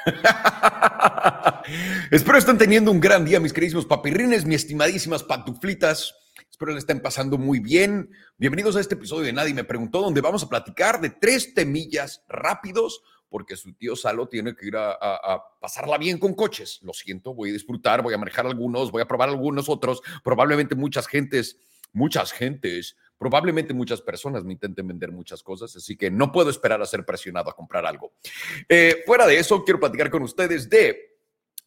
Espero estén teniendo un gran día, mis queridísimos papirrines, mis estimadísimas pantuflitas. Espero le estén pasando muy bien. Bienvenidos a este episodio de Nadie me preguntó, donde vamos a platicar de tres temillas rápidos, porque su tío Salo tiene que ir a, a, pasarla bien con coches. Lo siento, voy a disfrutar, voy a manejar algunos, voy a probar algunos otros. Probablemente muchas gentes, muchas gentes Probablemente muchas personas me intenten vender muchas cosas, así que no puedo esperar a ser presionado a comprar algo. Eh, fuera de eso, quiero platicar con ustedes de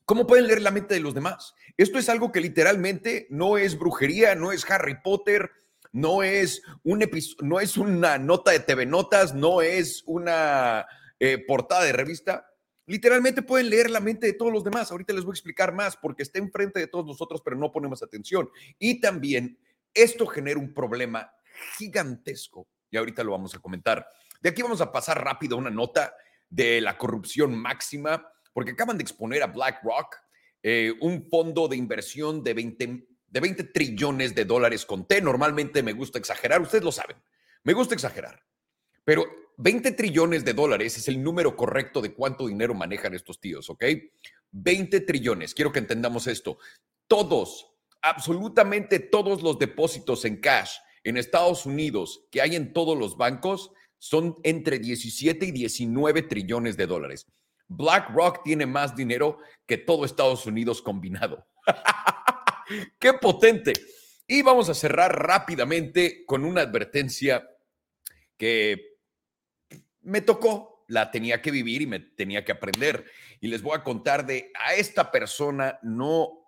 cómo pueden leer la mente de los demás. Esto es algo que literalmente no es brujería, no es Harry Potter, no es, un no es una nota de TV Notas, no es una eh, portada de revista. Literalmente pueden leer la mente de todos los demás. Ahorita les voy a explicar más porque está enfrente de todos nosotros, pero no ponemos atención. Y también esto genera un problema gigantesco y ahorita lo vamos a comentar. De aquí vamos a pasar rápido a una nota de la corrupción máxima, porque acaban de exponer a BlackRock, eh, un fondo de inversión de 20, de 20 trillones de dólares con T. Normalmente me gusta exagerar, ustedes lo saben, me gusta exagerar, pero 20 trillones de dólares es el número correcto de cuánto dinero manejan estos tíos, ¿ok? 20 trillones, quiero que entendamos esto. Todos, absolutamente todos los depósitos en cash en Estados Unidos que hay en todos los bancos son entre 17 y 19 trillones de dólares. BlackRock tiene más dinero que todo Estados Unidos combinado. ¡Qué potente! Y vamos a cerrar rápidamente con una advertencia que me tocó, la tenía que vivir y me tenía que aprender. Y les voy a contar de a esta persona no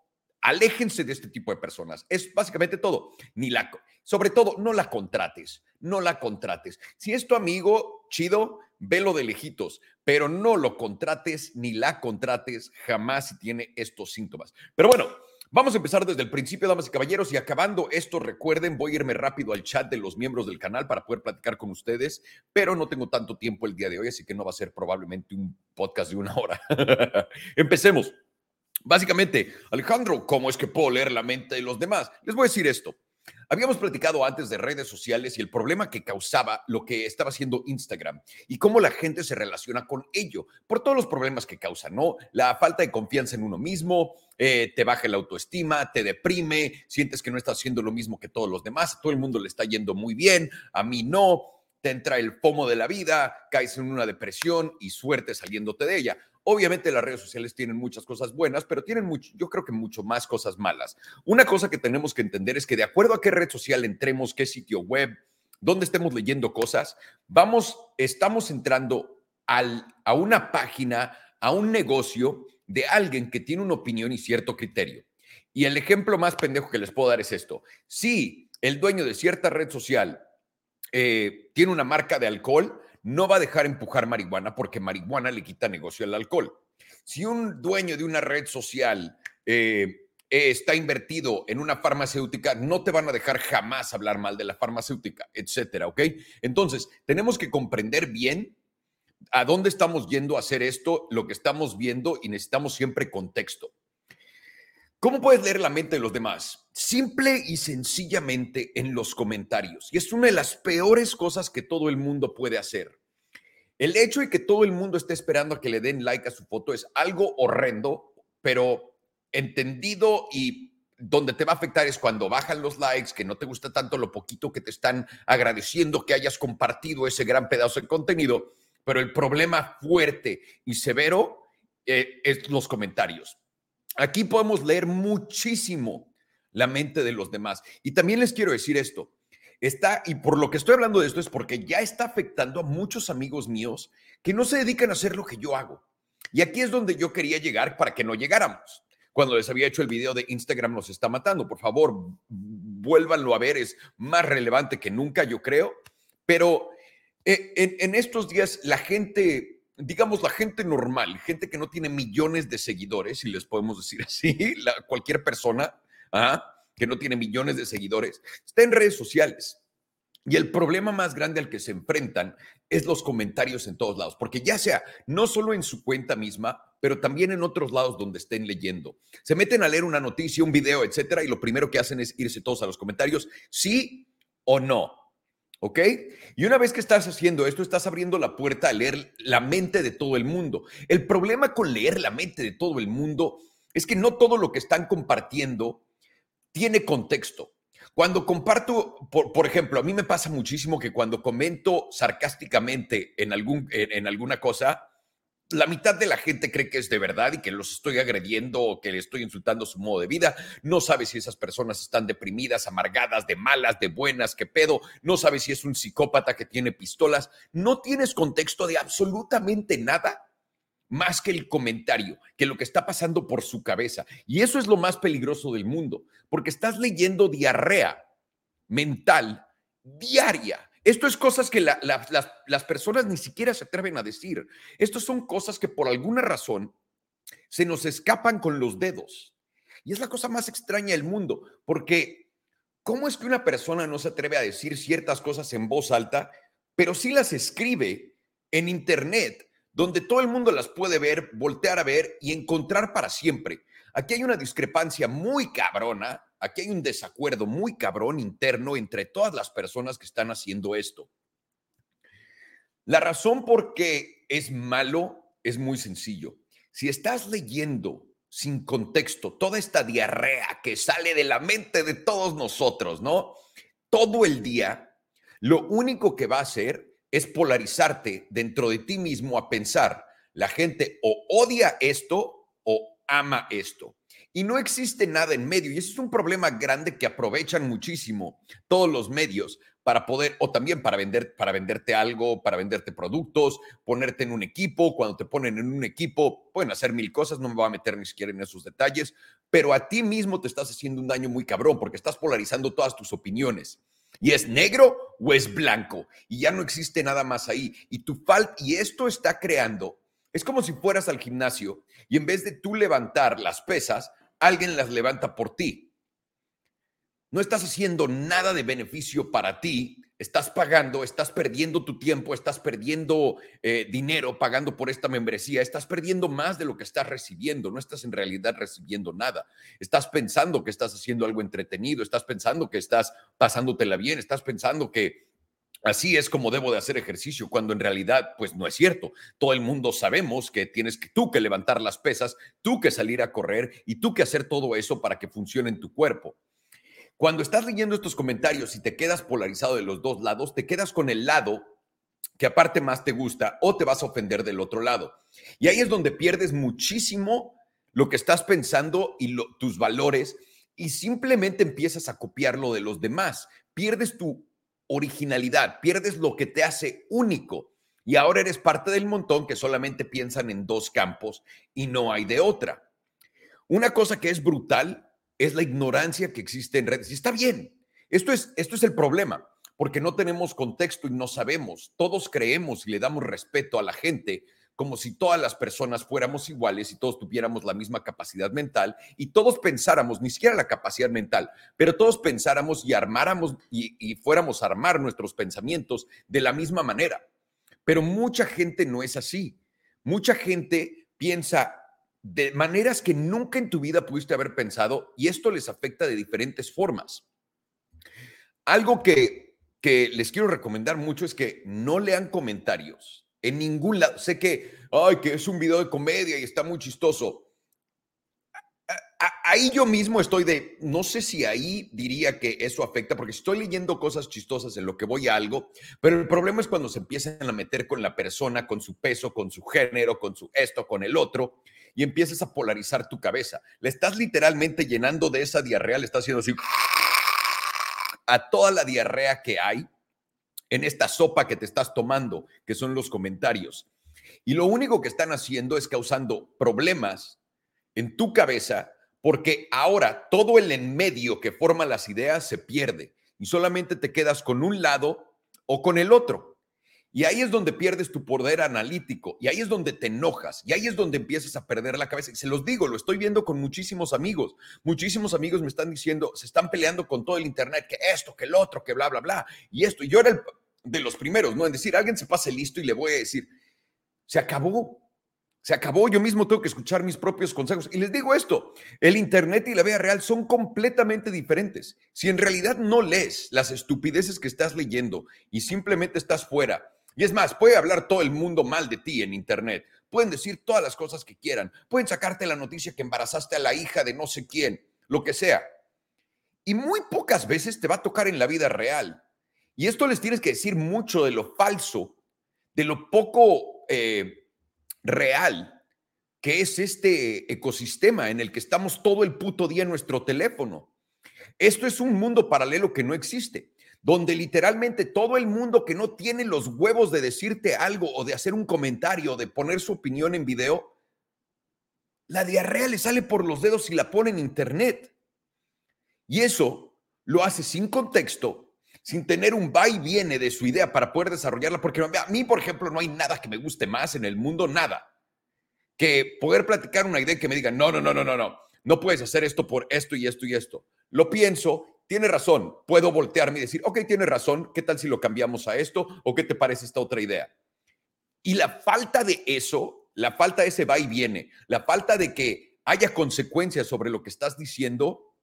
Aléjense de este tipo de personas. Es básicamente todo. Ni la, sobre todo, no la contrates. No la contrates. Si es tu amigo, chido, velo de lejitos, pero no lo contrates ni la contrates jamás si tiene estos síntomas. Pero bueno, Vamos a empezar desde el principio, damas y caballeros, y acabando esto, recuerden, voy a irme rápido al chat de los miembros del canal para poder platicar con ustedes, pero no tengo tanto tiempo el día de hoy, así que no va a ser probablemente un podcast de una hora. Empecemos. Básicamente, Alejandro, ¿cómo es que puedo leer la mente de los demás? Les voy a decir esto. Habíamos platicado antes de redes sociales y el problema que causaba lo que estaba haciendo Instagram y cómo la gente se relaciona con ello, por todos los problemas que causa, ¿no? La falta de confianza en uno mismo, eh, te baja la autoestima, te deprime, sientes que no estás haciendo lo mismo que todos los demás, todo el mundo le está yendo muy bien, a mí no, te entra el pomo de la vida, caes en una depresión y suerte saliéndote de ella. Obviamente las redes sociales tienen muchas cosas buenas, pero tienen mucho, yo creo que mucho más cosas malas. Una cosa que tenemos que entender es que de acuerdo a qué red social entremos, qué sitio web, dónde estemos leyendo cosas, vamos, estamos entrando al, a una página, a un negocio de alguien que tiene una opinión y cierto criterio. Y el ejemplo más pendejo que les puedo dar es esto. Si el dueño de cierta red social eh, tiene una marca de alcohol, no va a dejar empujar marihuana porque marihuana le quita negocio al alcohol. Si un dueño de una red social eh, está invertido en una farmacéutica, no te van a dejar jamás hablar mal de la farmacéutica, etcétera, ¿ok? Entonces, tenemos que comprender bien a dónde estamos yendo a hacer esto, lo que estamos viendo y necesitamos siempre contexto. ¿Cómo puedes leer la mente de los demás? Simple y sencillamente en los comentarios. Y es una de las peores cosas que todo el mundo puede hacer. El hecho de que todo el mundo esté esperando a que le den like a su foto es algo horrendo, pero entendido y donde te va a afectar es cuando bajan los likes, que no te gusta tanto lo poquito que te están agradeciendo que hayas compartido ese gran pedazo de contenido, pero el problema fuerte y severo eh, es los comentarios. Aquí podemos leer muchísimo la mente de los demás. Y también les quiero decir esto. Está, y por lo que estoy hablando de esto es porque ya está afectando a muchos amigos míos que no se dedican a hacer lo que yo hago. Y aquí es donde yo quería llegar para que no llegáramos. Cuando les había hecho el video de Instagram nos está matando, por favor, vuélvanlo a ver, es más relevante que nunca, yo creo. Pero eh, en, en estos días la gente digamos, la gente normal, gente que no tiene millones de seguidores, si les podemos decir así, cualquier persona que no tiene millones de seguidores, está en redes sociales. Y el problema más grande al que se enfrentan es los comentarios en todos lados, porque ya sea no solo en su cuenta misma, pero también en otros lados donde estén leyendo. Se meten a leer una noticia, un video, etcétera, y lo primero que hacen es irse todos a los comentarios, sí o no. ¿Ok? Y una vez que estás haciendo esto, estás abriendo la puerta a leer la mente de todo el mundo. El problema con leer la mente de todo el mundo es que no todo lo que están compartiendo tiene contexto. Cuando comparto, por, ejemplo, a mí me pasa muchísimo que cuando comento sarcásticamente en, algún, en, alguna cosa, la mitad de la gente cree que es de verdad y que los estoy agrediendo o que le estoy insultando su modo de vida. No sabe si esas personas están deprimidas, amargadas, de malas, de buenas, qué pedo. No sabe si es un psicópata que tiene pistolas. No tienes contexto de absolutamente nada más que el comentario, que lo que está pasando por su cabeza. Y eso es lo más peligroso del mundo, porque estás leyendo diarrea mental diaria. Esto es cosas que las, personas ni siquiera se atreven a decir. Estas son cosas que por alguna razón se nos escapan con los dedos. Y es la cosa más extraña del mundo, porque ¿cómo es que una persona no se atreve a decir ciertas cosas en voz alta, pero sí las escribe en Internet donde todo el mundo las puede ver, voltear a ver y encontrar para siempre. Aquí hay una discrepancia muy cabrona, aquí hay un desacuerdo muy cabrón interno entre todas las personas que están haciendo esto. La razón por qué es malo es muy sencillo. Si estás leyendo sin contexto toda esta diarrea que sale de la mente de todos nosotros, ¿no? Todo el día, lo único que va a hacer es polarizarte dentro de ti mismo a pensar, la gente o odia esto ama esto. Y no existe nada en medio. Y ese es un problema grande que aprovechan muchísimo todos los medios para poder, o también para, vender, para venderte algo, para venderte productos, ponerte en un equipo. Cuando te ponen en un equipo, pueden hacer mil cosas, no me voy a meter ni siquiera en esos detalles, pero a ti mismo te estás haciendo un daño muy cabrón porque estás polarizando todas tus opiniones. Y es negro o es blanco. Y ya no existe nada más ahí. Y tu falta, y esto está creando, es como si fueras al gimnasio y en vez de tú levantar las pesas, alguien las levanta por ti. No estás haciendo nada de beneficio para ti estás pagando, estás perdiendo tu tiempo, estás perdiendo eh, dinero pagando por esta membresía, estás perdiendo más de lo que estás recibiendo, no estás en realidad recibiendo nada. Estás pensando que estás haciendo algo entretenido, estás pensando que estás pasándotela bien, estás pensando que así es como debo de hacer ejercicio, cuando en realidad pues no es cierto. Todo el mundo sabemos que tienes que tú que levantar las pesas, tú que salir a correr y tú que hacer todo eso para que funcione en tu cuerpo. Cuando estás leyendo estos comentarios y te quedas polarizado de los dos lados, te quedas con el lado que aparte más te gusta o te vas a ofender del otro lado. Y ahí es donde pierdes muchísimo lo que estás pensando y tus valores y simplemente empiezas a copiar lo de los demás. Pierdes tu originalidad, pierdes lo que te hace único. Y ahora eres parte del montón que solamente piensan en dos campos y no hay de otra. Una cosa que es brutal es la ignorancia que existe en redes. Y está bien. Esto es, esto es el problema, porque no tenemos contexto y no sabemos. Todos creemos y le damos respeto a la gente como si todas las personas fuéramos iguales y todos tuviéramos la misma capacidad mental y todos pensáramos, ni siquiera la capacidad mental, pero todos pensáramos y armáramos y, y fuéramos a armar nuestros pensamientos de la misma manera. Pero mucha gente no es así. Mucha gente piensa de maneras que nunca en tu vida pudiste haber pensado y esto les afecta de diferentes formas. Algo que, que les quiero recomendar mucho es que no lean comentarios en ningún lado. Sé que, ay, que es un video de comedia y está muy chistoso. Ahí yo mismo estoy de, no sé si ahí diría que eso afecta, porque estoy leyendo cosas chistosas en lo que voy a algo, pero el problema es cuando se empiezan a meter con la persona, con su peso, con su género, con su esto, con el otro, y empiezas a polarizar tu cabeza. Le estás literalmente llenando de esa diarrea, le estás haciendo así a toda la diarrea que hay en esta sopa que te estás tomando, que son los comentarios. Y lo único que están haciendo es causando problemas en tu cabeza porque ahora todo el en medio que forma las ideas se pierde y solamente te quedas con un lado o con el otro. Y ahí es donde pierdes tu poder analítico, y ahí es donde te enojas, y ahí es donde empiezas a perder la cabeza. Y se los digo, lo estoy viendo con muchísimos amigos. Muchísimos amigos me están diciendo, se están peleando con todo el Internet, que esto, que el otro, que bla, bla, bla. Y esto, y yo era el, de los primeros, ¿no? En decir, alguien se pase listo y le voy a decir, se acabó. Se acabó, yo mismo tengo que escuchar mis propios consejos. Y les digo esto, el Internet y la vida real son completamente diferentes. Si en realidad no lees las estupideces que estás leyendo y simplemente estás fuera, y es más, puede hablar todo el mundo mal de ti en Internet, pueden decir todas las cosas que quieran, pueden sacarte la noticia que embarazaste a la hija de no sé quién, lo que sea. Y muy pocas veces te va a tocar en la vida real. Y esto les tienes que decir mucho de lo falso, de lo poco... Eh, real que es este ecosistema en el que estamos todo el puto día en nuestro teléfono. Esto es un mundo paralelo que no existe, donde literalmente todo el mundo que no tiene los huevos de decirte algo o de hacer un comentario, de poner su opinión en video, la diarrea le sale por los dedos y la pone en internet. Y eso lo hace sin contexto, sin tener un va y viene de su idea para poder desarrollarla, porque a mí, por ejemplo, no hay nada que me guste más en el mundo, nada, que poder platicar una idea que me diga, no, no, no, no, no, no, no puedes hacer esto por esto y esto y esto. Lo pienso, tiene razón, puedo voltearme y decir, ok, tiene razón, ¿qué tal si lo cambiamos a esto? ¿O qué te parece esta otra idea? Y la falta de eso, la falta de ese va y viene, la falta de que haya consecuencias sobre lo que estás diciendo,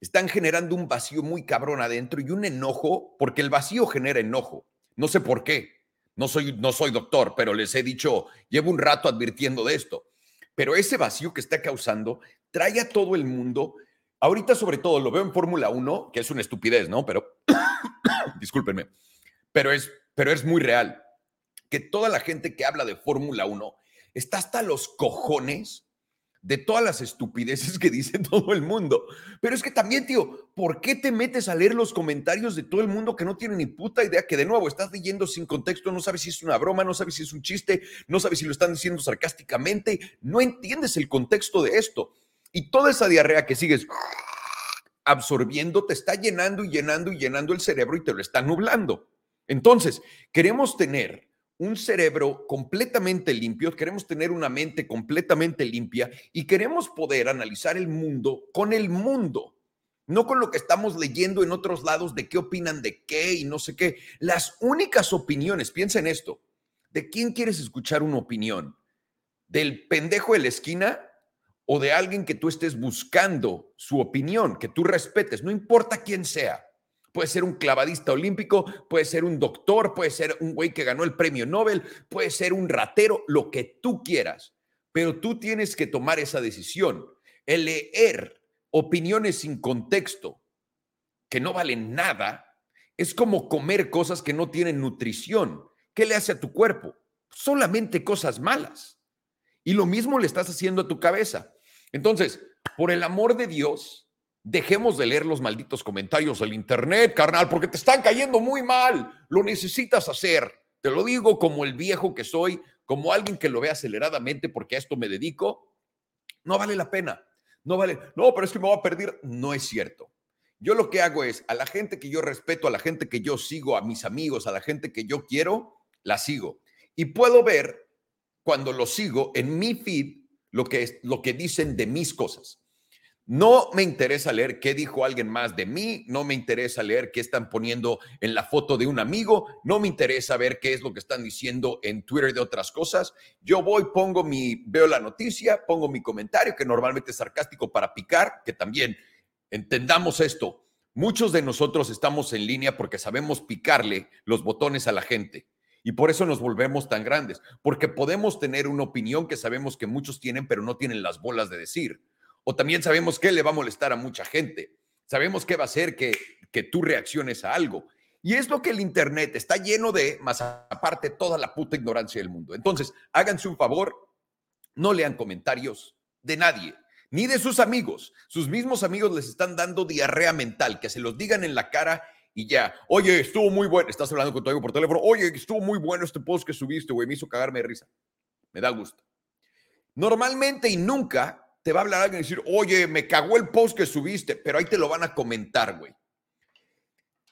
están generando un vacío muy cabrón adentro y un enojo, porque el vacío genera enojo. No sé por qué. No soy, no soy doctor, pero les he dicho, llevo un rato advirtiendo de esto. Pero ese vacío que está causando trae a todo el mundo. Ahorita, sobre todo, lo veo en Fórmula 1, que es una estupidez, ¿no? Pero, discúlpenme, pero es, pero es muy real. Que toda la gente que habla de Fórmula 1 está hasta los cojones de todas las estupideces que dice todo el mundo. Pero es que también, tío, ¿por qué te metes a leer los comentarios de todo el mundo que no tiene ni puta idea que de nuevo estás leyendo sin contexto, no sabes si es una broma, no sabes si es un chiste, no sabes si lo están diciendo sarcásticamente, no entiendes el contexto de esto. Y toda esa diarrea que sigues absorbiendo te está llenando y llenando y llenando el cerebro y te lo está nublando. Entonces, queremos tener un cerebro completamente limpio, queremos tener una mente completamente limpia y queremos poder analizar el mundo con el mundo, no con lo que estamos leyendo en otros lados de qué opinan de qué y no sé qué. Las únicas opiniones, piensa en esto, ¿de quién quieres escuchar una opinión? ¿Del pendejo de la esquina o de alguien que tú estés buscando su opinión, que tú respetes, no importa quién sea? Puede ser un clavadista olímpico, puede ser un doctor, puede ser un güey que ganó el premio Nobel, puede ser un ratero, lo que tú quieras. Pero tú tienes que tomar esa decisión. El leer opiniones sin contexto que no valen nada es como comer cosas que no tienen nutrición. ¿Qué le hace a tu cuerpo? Solamente cosas malas. Y lo mismo le estás haciendo a tu cabeza. Entonces, por el amor de Dios, Dejemos de leer los malditos comentarios del internet, carnal, porque te están cayendo muy mal. Lo necesitas hacer. Te lo digo como el viejo que soy, como alguien que lo ve aceleradamente porque a esto me dedico. No vale la pena. No vale. No, pero es que me voy a perder. No es cierto. Yo lo que hago es a la gente que yo respeto, a la gente que yo sigo, a mis amigos, a la gente que yo quiero, la sigo. Y puedo ver cuando lo sigo en mi feed lo que, lo que dicen de mis cosas. No me interesa leer qué dijo alguien más de mí, no me interesa leer qué están poniendo en la foto de un amigo, no me interesa ver qué es lo que están diciendo en Twitter de otras cosas. Yo voy, pongo mi, veo la noticia, pongo mi comentario, que normalmente es sarcástico para picar, que también entendamos esto. Muchos de nosotros estamos en línea porque sabemos picarle los botones a la gente. Y por eso nos volvemos tan grandes, porque podemos tener una opinión que sabemos que muchos tienen, pero no tienen las bolas de decir o también sabemos que le va a molestar a mucha gente. Sabemos qué va a hacer que, que tú reacciones a algo. Y es lo que el Internet está lleno de, más aparte, toda la puta ignorancia del mundo. Entonces, háganse un favor, no lean comentarios de nadie, ni de sus amigos. Sus mismos amigos les están dando diarrea mental, que se los digan en la cara y ya. Oye, estuvo muy bueno. Estás hablando con tu amigo por teléfono. Oye, estuvo muy bueno este post que subiste, güey. Me hizo cagarme de risa. Me da gusto. Normalmente y nunca te va a hablar alguien y decir, oye, me cagó el post que subiste, pero ahí te lo van a comentar, güey.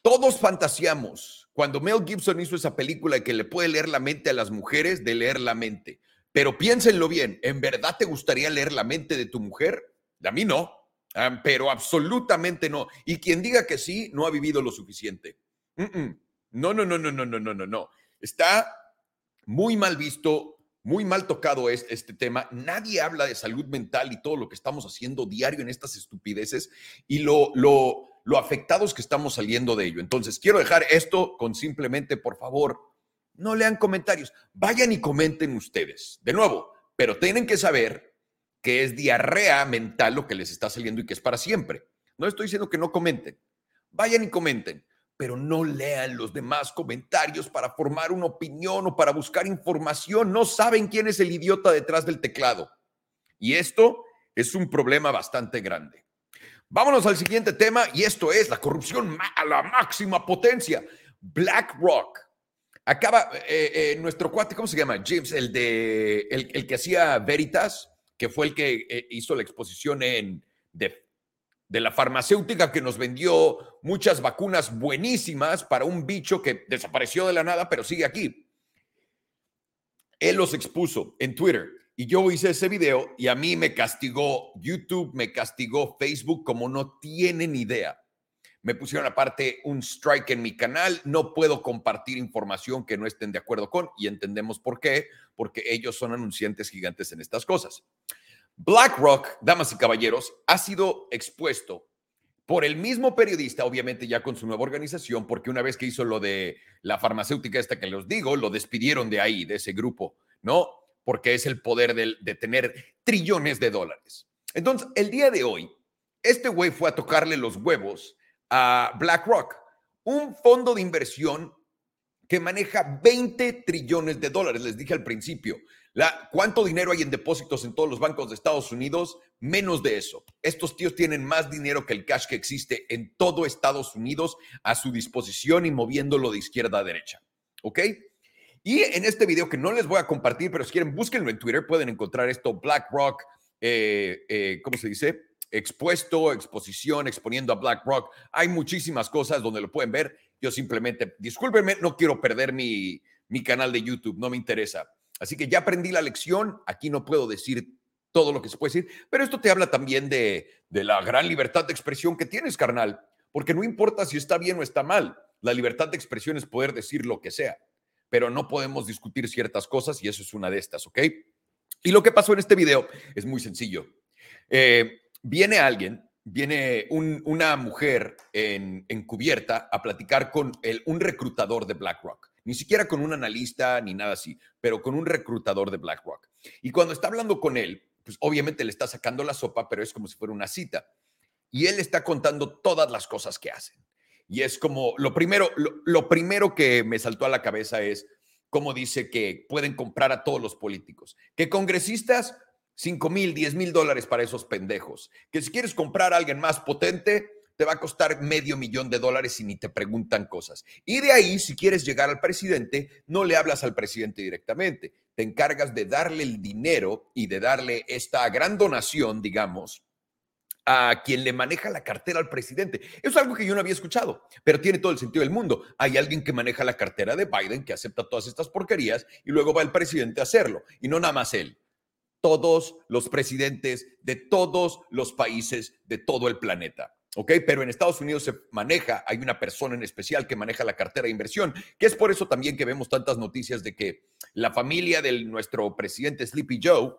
Todos fantaseamos cuando Mel Gibson hizo esa película que le puede leer la mente a las mujeres, de leer la mente. Pero piénsenlo bien, ¿en verdad te gustaría leer la mente de tu mujer? A mí no, pero absolutamente no. Y quien diga que sí, no ha vivido lo suficiente. No, no, no, no, no, no, no, no, no. Está muy mal visto, muy mal tocado es este tema. Nadie habla de salud mental y todo lo que estamos haciendo diario en estas estupideces y lo afectados que estamos saliendo de ello. Entonces, quiero dejar esto con simplemente, por favor, no lean comentarios, vayan y comenten ustedes. De nuevo, pero tienen que saber que es diarrea mental lo que les está saliendo y que es para siempre. No estoy diciendo que no comenten. Vayan y comenten, pero no lean los demás comentarios para formar una opinión o para buscar información. No saben quién es el idiota detrás del teclado. Y esto es un problema bastante grande. Vámonos al siguiente tema y esto es la corrupción a la máxima potencia. BlackRock. Acaba eh, eh, nuestro cuate, ¿cómo se llama? James, el de el, que hacía Veritas, que fue el que eh, hizo la exposición en de de la farmacéutica que nos vendió muchas vacunas buenísimas para un bicho que desapareció de la nada, pero sigue aquí. Él los expuso en Twitter y yo hice ese video y a mí me castigó YouTube, me castigó Facebook como no tienen idea. Me pusieron aparte un strike en mi canal, no puedo compartir información que no estén de acuerdo con y entendemos por qué, porque ellos son anunciantes gigantes en estas cosas. BlackRock, damas y caballeros, ha sido expuesto por el mismo periodista, obviamente ya con su nueva organización, porque una vez que hizo lo de la farmacéutica esta que les digo, lo despidieron de ahí, de ese grupo, ¿no? Porque es el poder de, de tener trillones de dólares. Entonces, el día de hoy, este güey fue a tocarle los huevos a BlackRock, un fondo de inversión que maneja 20 trillones de dólares. Les dije al principio, ¿Cuánto dinero hay en depósitos en todos los bancos de Estados Unidos? Menos de eso. Estos tíos tienen más dinero que el cash que existe en todo Estados Unidos a su disposición y moviéndolo de izquierda a derecha. ¿Ok? Y en este video que no les voy a compartir, pero si quieren, búsquenlo en Twitter, pueden encontrar esto, BlackRock, eh, eh, ¿cómo se dice? Expuesto, exposición, exponiendo a BlackRock. Hay muchísimas cosas donde lo pueden ver. Yo simplemente, discúlpenme, no quiero perder mi, mi canal de YouTube, no me interesa Así que ya aprendí la lección, aquí no puedo decir todo lo que se puede decir, pero esto te habla también de, la gran libertad de expresión que tienes, carnal, porque no importa si está bien o está mal, la libertad de expresión es poder decir lo que sea, pero no podemos discutir ciertas cosas y eso es una de estas, ¿ok? Y lo que pasó en este video es muy sencillo. Eh, viene alguien, viene una mujer en, cubierta a platicar con un reclutador de BlackRock ni siquiera con un analista ni nada así, pero con un reclutador de BlackRock. Y cuando está hablando con él, pues obviamente le está sacando la sopa, pero es como si fuera una cita. Y él está contando todas las cosas que hacen. Y es como, lo primero, lo, primero que me saltó a la cabeza es cómo dice que pueden comprar a todos los políticos. Que congresistas, 5 mil, 10 mil dólares para esos pendejos. Que si quieres comprar a alguien más potente, te va a costar medio millón de dólares y ni te preguntan cosas. Y de ahí, si quieres llegar al presidente, no le hablas al presidente directamente, te encargas de darle el dinero y de darle esta gran donación, digamos, a quien le maneja la cartera al presidente. Eso es algo que yo no había escuchado, pero tiene todo el sentido del mundo. Hay alguien que maneja la cartera de Biden, que acepta todas estas porquerías, y luego va el presidente a hacerlo. Y no nada más él. Todos los presidentes de todos los países de todo el planeta. ¿Ok? Pero en Estados Unidos se maneja, hay una persona en especial que maneja la cartera de inversión, que es por eso también que vemos tantas noticias de que la familia de nuestro presidente Sleepy Joe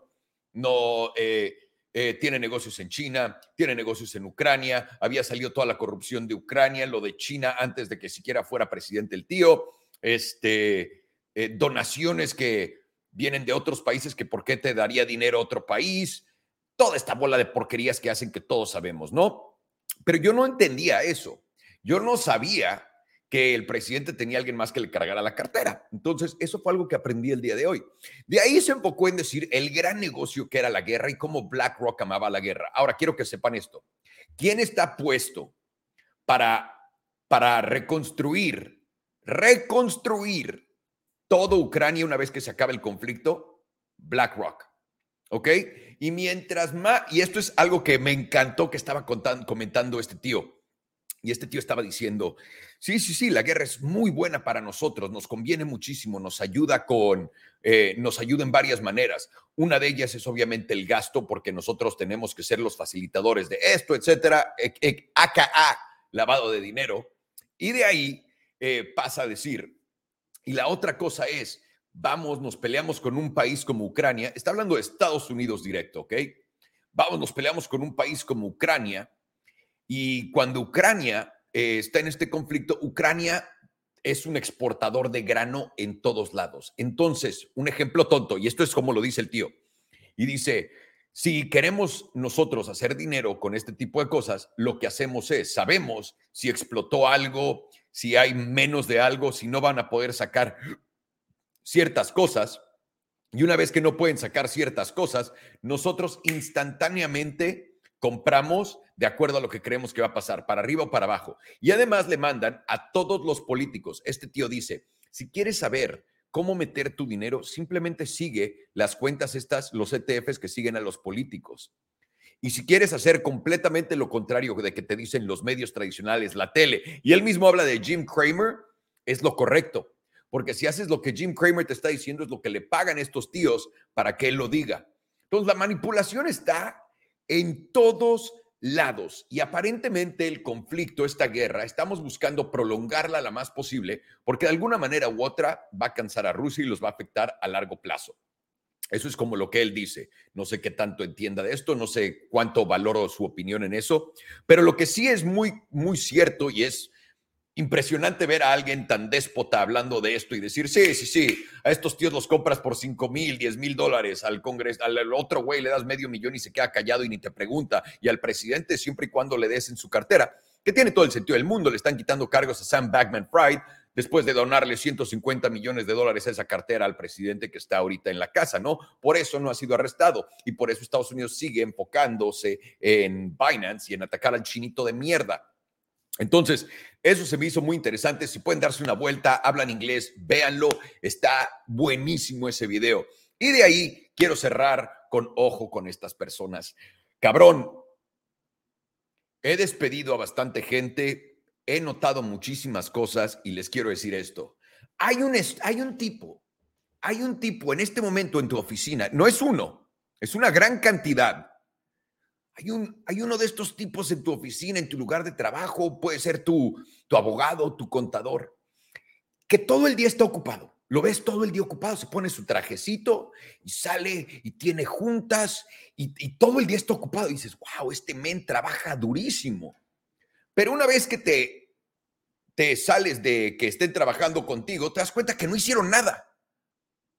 no eh, eh, tiene negocios en China, tiene negocios en Ucrania, había salido toda la corrupción de Ucrania, lo de China antes de que siquiera fuera presidente el tío, este, eh, donaciones que vienen de otros países que por qué te daría dinero a otro país, toda esta bola de porquerías que hacen que todos sabemos, ¿no? Pero yo no entendía eso. Yo no sabía que el presidente tenía alguien más que le cargara la cartera. Entonces, eso fue algo que aprendí el día de hoy. De ahí se enfocó en decir el gran negocio que era la guerra y cómo BlackRock amaba la guerra. Ahora, quiero que sepan esto. ¿Quién está puesto para, para reconstruir, reconstruir todo Ucrania una vez que se acabe el conflicto? BlackRock. ¿Ok? Y mientras más, y esto es algo que me encantó que estaba contando, comentando este tío, y este tío estaba diciendo, sí, sí, sí, la guerra es muy buena para nosotros, nos conviene muchísimo, nos ayuda con, eh, nos ayuda en varias maneras. Una de ellas es obviamente el gasto, porque nosotros tenemos que ser los facilitadores de esto, etcétera, AKA, lavado de dinero. Y de ahí eh, pasa a decir, y la otra cosa es, vamos, nos peleamos con un país como Ucrania, está hablando de Estados Unidos directo, ¿ok? Vamos, nos peleamos con un país como Ucrania y cuando Ucrania eh, está en este conflicto, Ucrania es un exportador de grano en todos lados. Entonces, un ejemplo tonto, y esto es como lo dice el tío, y dice, si queremos nosotros hacer dinero con este tipo de cosas, lo que hacemos es, sabemos si explotó algo, si hay menos de algo, si no van a poder sacar ciertas cosas. Y una vez que no pueden sacar ciertas cosas, nosotros instantáneamente compramos de acuerdo a lo que creemos que va a pasar, para arriba o para abajo. Y además le mandan a todos los políticos. Este tío dice, si quieres saber cómo meter tu dinero, simplemente sigue las cuentas estas, los ETFs que siguen a los políticos. Y si quieres hacer completamente lo contrario de que te dicen los medios tradicionales, la tele, y él mismo habla de Jim Cramer, es lo correcto. Porque si haces lo que Jim Cramer te está diciendo, es lo que le pagan estos tíos para que él lo diga. Entonces, la manipulación está en todos lados y aparentemente el conflicto, esta guerra, estamos buscando prolongarla la más posible porque de alguna manera u otra va a cansar a Rusia y los va a afectar a largo plazo. Eso es como lo que él dice. No sé qué tanto entienda de esto, no sé cuánto valoro su opinión en eso, pero lo que sí es muy, muy cierto y es impresionante ver a alguien tan déspota hablando de esto y decir, sí, sí, sí, a estos tíos los compras por 5 mil, 10 mil dólares, al Congreso, al otro güey le das medio millón y se queda callado y ni te pregunta, y al presidente siempre y cuando le des en su cartera, que tiene todo el sentido del mundo, le están quitando cargos a Sam Backman Fried, después de donarle 150 millones de dólares a esa cartera al presidente que está ahorita en la casa, ¿no? Por eso no ha sido arrestado y por eso Estados Unidos sigue enfocándose en Binance y en atacar al chinito de mierda. Entonces, eso se me hizo muy interesante. Si pueden darse una vuelta, hablan inglés, véanlo. Está buenísimo ese video. Y de ahí quiero cerrar con ojo con estas personas. Cabrón, he despedido a bastante gente he notado muchísimas cosas y les quiero decir esto. Hay un, hay un tipo, hay un tipo en este momento en tu oficina, no es uno, es una gran cantidad. Hay, un, hay uno de estos tipos en tu oficina, en tu lugar de trabajo, puede ser tu, tu abogado, tu contador, que todo el día está ocupado. Lo ves todo el día ocupado, se pone su trajecito y sale y tiene juntas y, todo el día está ocupado. Y dices, wow, este men trabaja durísimo. Pero una vez que te, te sales de que estén trabajando contigo, te das cuenta que no hicieron nada.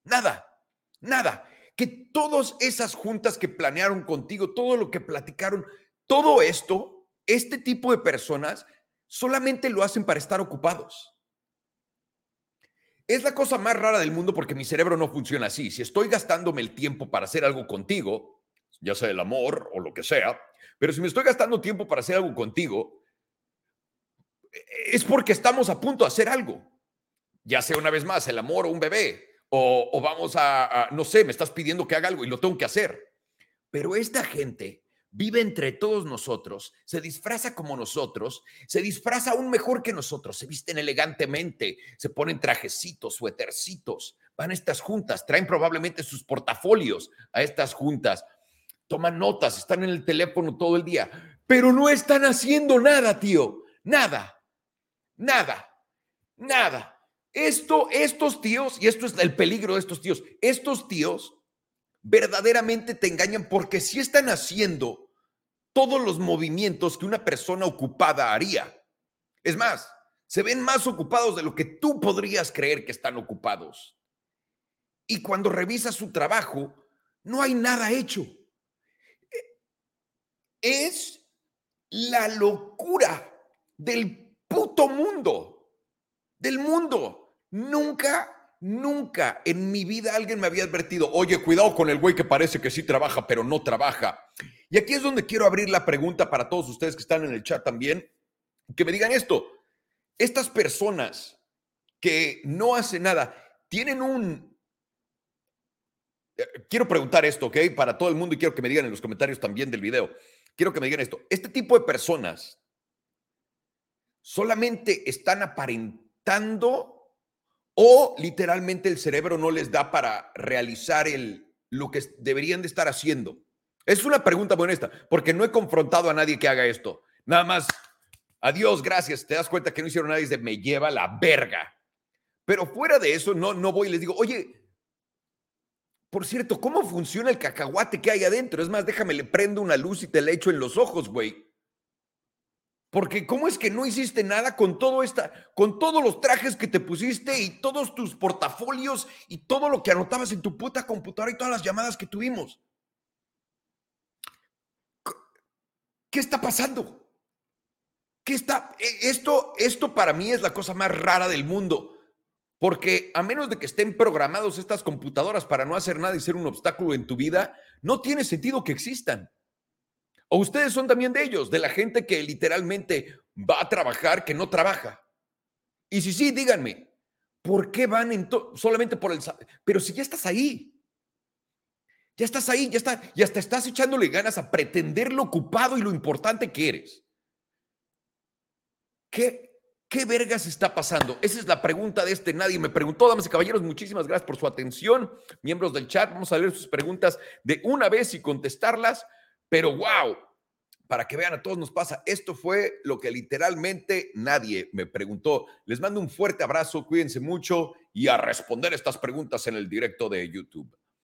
Nada, nada. Que todas esas juntas que planearon contigo, todo lo que platicaron, todo esto, este tipo de personas solamente lo hacen para estar ocupados. Es la cosa más rara del mundo porque mi cerebro no funciona así. Si estoy gastándome el tiempo para hacer algo contigo, ya sea el amor o lo que sea, pero si me estoy gastando tiempo para hacer algo contigo, es porque estamos a punto de hacer algo. Ya sea una vez más el amor o un bebé, o, vamos a, no sé, me estás pidiendo que haga algo y lo tengo que hacer. Pero esta gente vive entre todos nosotros, se disfraza como nosotros, se disfraza aún mejor que nosotros, se visten elegantemente, se ponen trajecitos, suétercitos, van a estas juntas, traen probablemente sus portafolios a estas juntas, toman notas, están en el teléfono todo el día, pero no están haciendo nada, tío, nada. Nada, nada. Esto, estos tíos, y esto es el peligro de estos tíos, estos tíos verdaderamente te engañan porque sí están haciendo todos los movimientos que una persona ocupada haría. Es más, se ven más ocupados de lo que tú podrías creer que están ocupados. Y cuando revisas su trabajo, no hay nada hecho. Es la locura del puto mundo, del mundo. Nunca, nunca en mi vida alguien me había advertido, oye, cuidado con el güey que parece que sí trabaja, pero no trabaja. Y aquí es donde quiero abrir la pregunta para todos ustedes que están en el chat también, que me digan esto. Estas personas que no hacen nada, tienen un... Eh, quiero preguntar esto, ¿ok? Para todo el mundo y quiero que me digan en los comentarios también del video. Quiero que me digan esto. Este tipo de personas solamente están aparentando o literalmente el cerebro no les da para realizar el, lo que deberían de estar haciendo. Es una pregunta muy honesta, porque no he confrontado a nadie que haga esto. Nada más, adiós, gracias. Te das cuenta que no hicieron nada y se me lleva la verga. Pero fuera de eso, no, no voy y les digo, oye, Por cierto, ¿cómo funciona el cacahuate que hay adentro? Es más, déjame, le prendo una luz y te la echo en los ojos, güey. Porque ¿cómo es que no hiciste nada con todo esta, con todos los trajes que te pusiste y todos tus portafolios y todo lo que anotabas en tu puta computadora y todas las llamadas que tuvimos? ¿Qué está pasando? ¿Qué está? E, esto, esto para mí es la cosa más rara del mundo. Porque a menos de que estén programados estas computadoras para no hacer nada y ser un obstáculo en tu vida, no tiene sentido que existan. ¿O ustedes son también de ellos, de la gente que literalmente va a trabajar, que no trabaja? Y si sí, díganme, ¿por qué van en solamente por el... Pero si ya estás ahí, ya estás ahí, ya está, y hasta estás echándole ganas a pretender lo ocupado y lo importante que eres. ¿Qué, ¿Qué vergas está pasando? Esa es la pregunta de este nadie me preguntó. Damas y caballeros, muchísimas gracias por su atención. Miembros del chat, vamos a leer sus preguntas de una vez y contestarlas. Pero wow, para que vean a todos nos pasa, esto fue lo que literalmente nadie me preguntó. Les mando un fuerte abrazo, cuídense mucho y a responder estas preguntas en el directo de YouTube.